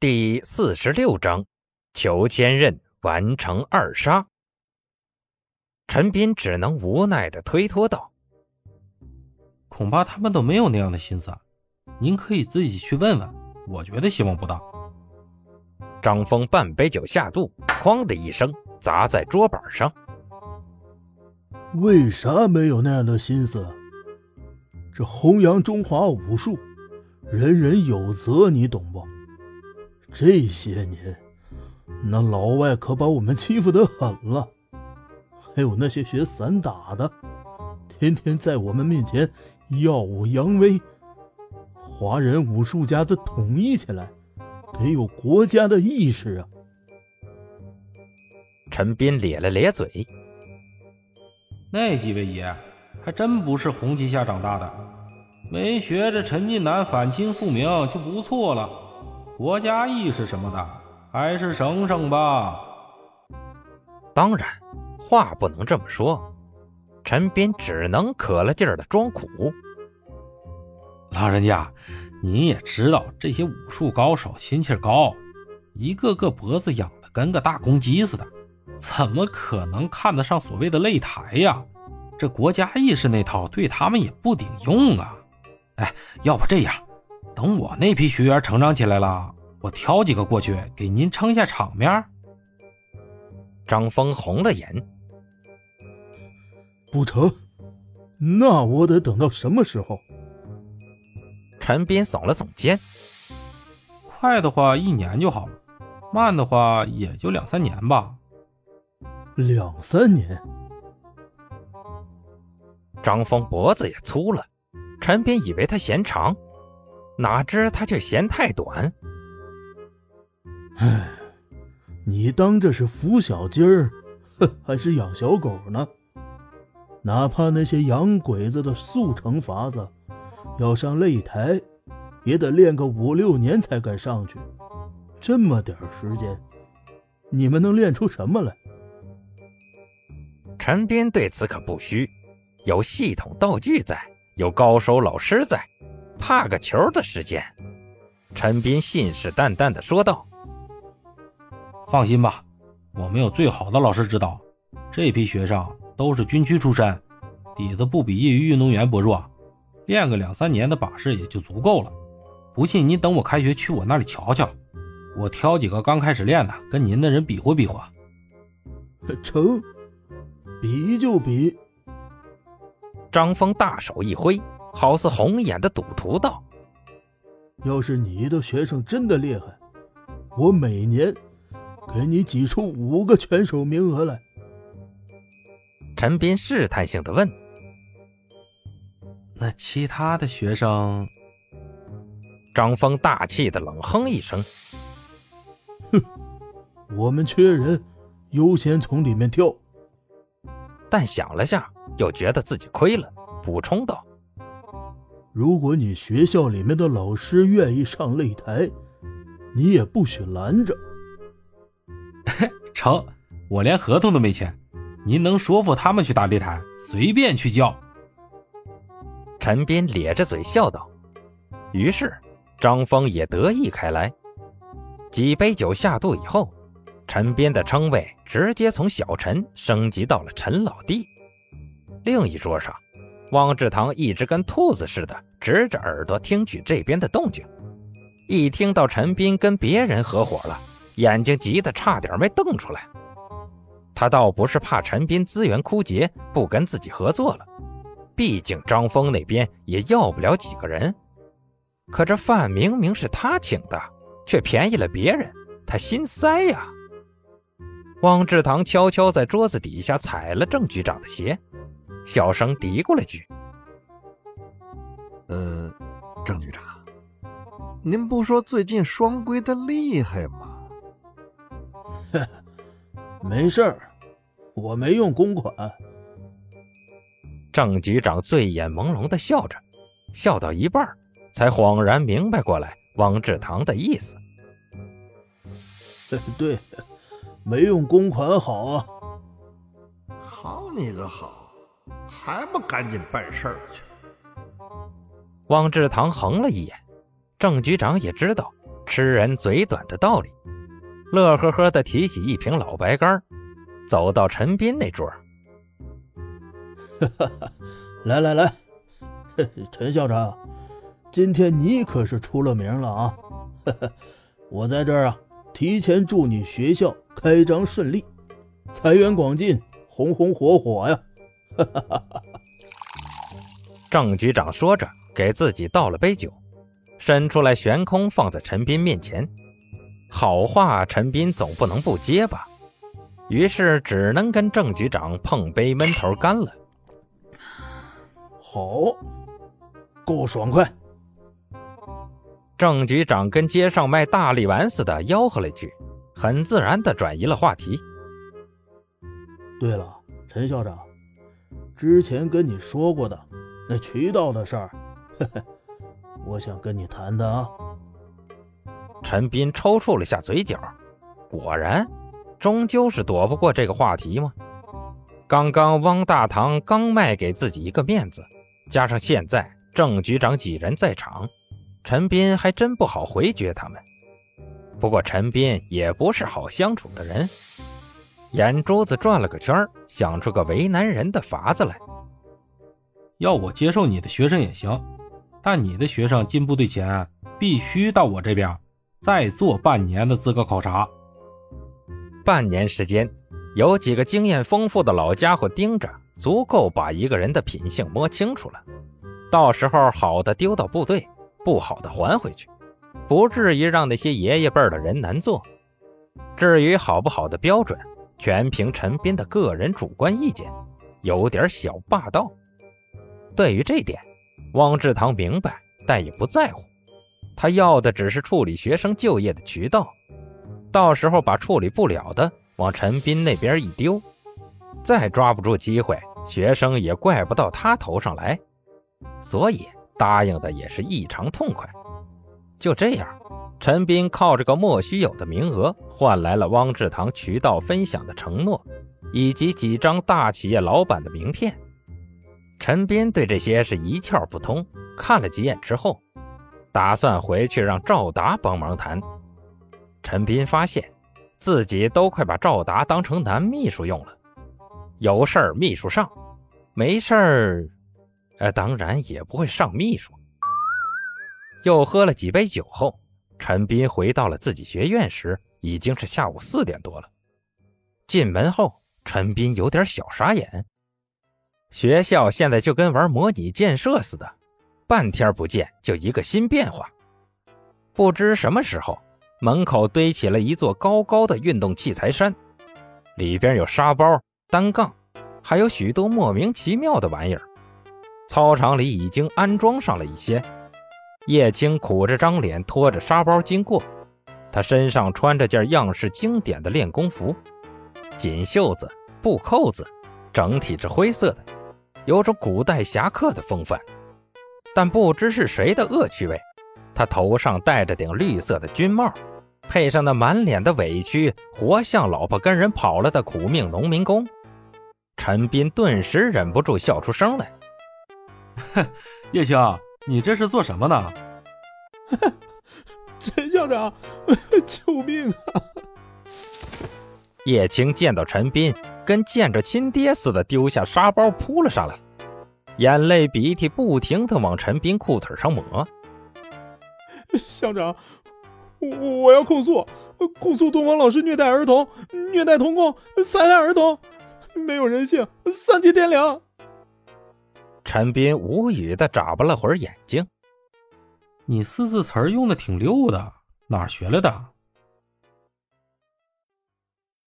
第四十六章，裘千仞完成二杀。陈斌只能无奈的推脱道：“恐怕他们都没有那样的心思，您可以自己去问问。我觉得希望不大。”张峰半杯酒下肚，哐的一声砸在桌板上。为啥没有那样的心思？这弘扬中华武术，人人有责，你懂不？这些年，那老外可把我们欺负得狠了。还有那些学散打的，天天在我们面前耀武扬威。华人武术家的统一起来，得有国家的意识啊！陈斌咧了咧嘴，那几位爷还真不是红旗下长大的，没学着陈近南反清复明就不错了。国家意识什么的，还是省省吧。当然，话不能这么说。陈斌只能可了劲儿的装苦。老人家，您也知道，这些武术高手心气高，一个个脖子仰的跟个大公鸡似的，怎么可能看得上所谓的擂台呀？这国家意识那套对他们也不顶用啊。哎，要不这样。等我那批学员成长起来了，我挑几个过去给您撑下场面。张峰红了眼，不成，那我得等到什么时候？陈斌耸了耸肩，快的话一年就好了，慢的话也就两三年吧。两三年？张峰脖子也粗了，陈斌以为他嫌长。哪知他却嫌太短。唉，你当这是孵小鸡儿，还是养小狗呢？哪怕那些洋鬼子的速成法子，要上擂台，也得练个五六年才敢上去。这么点时间，你们能练出什么来？陈斌对此可不虚，有系统道具在，有高手老师在。怕个球的时间，陈斌信誓旦旦地说道：“放心吧，我们有最好的老师指导。这批学生都是军区出身，底子不比业余运动员薄弱，练个两三年的把式也就足够了。不信你等我开学去我那里瞧瞧，我挑几个刚开始练的，跟您的人比划比划。”成，比就比。张峰大手一挥。好似红眼的赌徒道：“要是你的学生真的厉害，我每年给你挤出五个拳手名额来。”陈斌试探性的问：“那其他的学生？”张峰大气的冷哼一声：“哼，我们缺人，优先从里面挑。”但想了下，又觉得自己亏了，补充道。如果你学校里面的老师愿意上擂台，你也不许拦着。成，我连合同都没签，您能说服他们去打擂台，随便去叫。陈斌咧着嘴笑道。于是张峰也得意开来。几杯酒下肚以后，陈斌的称谓直接从小陈升级到了陈老弟。另一桌上。汪志堂一直跟兔子似的，直着耳朵听取这边的动静。一听到陈斌跟别人合伙了，眼睛急得差点没瞪出来。他倒不是怕陈斌资源枯竭，不跟自己合作了，毕竟张峰那边也要不了几个人。可这饭明明是他请的，却便宜了别人，他心塞呀。汪志堂悄悄在桌子底下踩了郑局长的鞋。小声嘀咕了句：“呃，郑局长，您不说最近双规的厉害吗？”“ 没事儿，我没用公款。”郑局长醉眼朦胧的笑着，笑到一半，才恍然明白过来汪志堂的意思。“对，没用公款好啊。”“好你个好！”还不赶紧办事儿去！汪志堂横了一眼，郑局长也知道吃人嘴短的道理，乐呵呵的提起一瓶老白干，走到陈斌那桌。来来来，陈校长，今天你可是出了名了啊！我在这儿啊，提前祝你学校开张顺利，财源广进，红红火火呀！郑局长说着，给自己倒了杯酒，伸出来悬空放在陈斌面前。好话，陈斌总不能不接吧？于是只能跟郑局长碰杯闷头干了。好，够爽快。郑局长跟街上卖大力丸似的吆喝了一句，很自然的转移了话题。对了，陈校长，之前跟你说过的那渠道的事儿，我想跟你谈谈啊。陈斌抽搐了下嘴角，果然，终究是躲不过这个话题吗？刚刚汪大堂刚卖给自己一个面子。加上现在郑局长几人在场，陈斌还真不好回绝他们。不过陈斌也不是好相处的人，眼珠子转了个圈，想出个为难人的法子来。要我接受你的学生也行，但你的学生进部队前必须到我这边再做半年的资格考察。半年时间，有几个经验丰富的老家伙盯着。足够把一个人的品性摸清楚了，到时候好的丢到部队，不好的还回去，不至于让那些爷爷辈的人难做。至于好不好的标准，全凭陈斌的个人主观意见，有点小霸道。对于这点，汪志堂明白，但也不在乎。他要的只是处理学生就业的渠道，到时候把处理不了的往陈斌那边一丢，再抓不住机会。学生也怪不到他头上来，所以答应的也是异常痛快。就这样，陈斌靠这个莫须有的名额，换来了汪志堂渠道分享的承诺，以及几张大企业老板的名片。陈斌对这些是一窍不通，看了几眼之后，打算回去让赵达帮忙谈。陈斌发现自己都快把赵达当成男秘书用了。有事儿秘书上，没事儿，呃，当然也不会上秘书。又喝了几杯酒后，陈斌回到了自己学院时，已经是下午四点多了。进门后，陈斌有点小傻眼。学校现在就跟玩模拟建设似的，半天不见就一个新变化。不知什么时候，门口堆起了一座高高的运动器材山，里边有沙包。单杠，还有许多莫名其妙的玩意儿。操场里已经安装上了一些。叶青苦着张脸，拖着沙包经过。他身上穿着件样式经典的练功服，紧袖子、布扣子，整体是灰色的，有种古代侠客的风范。但不知是谁的恶趣味，他头上戴着顶绿色的军帽。配上那满脸的委屈，活像老婆跟人跑了的苦命农民工，陈斌顿时忍不住笑出声来。哼 叶青，你这是做什么呢？陈校长，救命啊！叶青见到陈斌，跟见着亲爹似的，丢下沙包扑了上来，眼泪鼻涕不停的往陈斌裤腿上抹。校长。我我要控诉，控诉东方老师虐待儿童、虐待童工、残害儿童，没有人性，丧尽天良。陈斌无语的眨巴了会儿眼睛，你四字词儿用的挺溜的，哪儿学来的？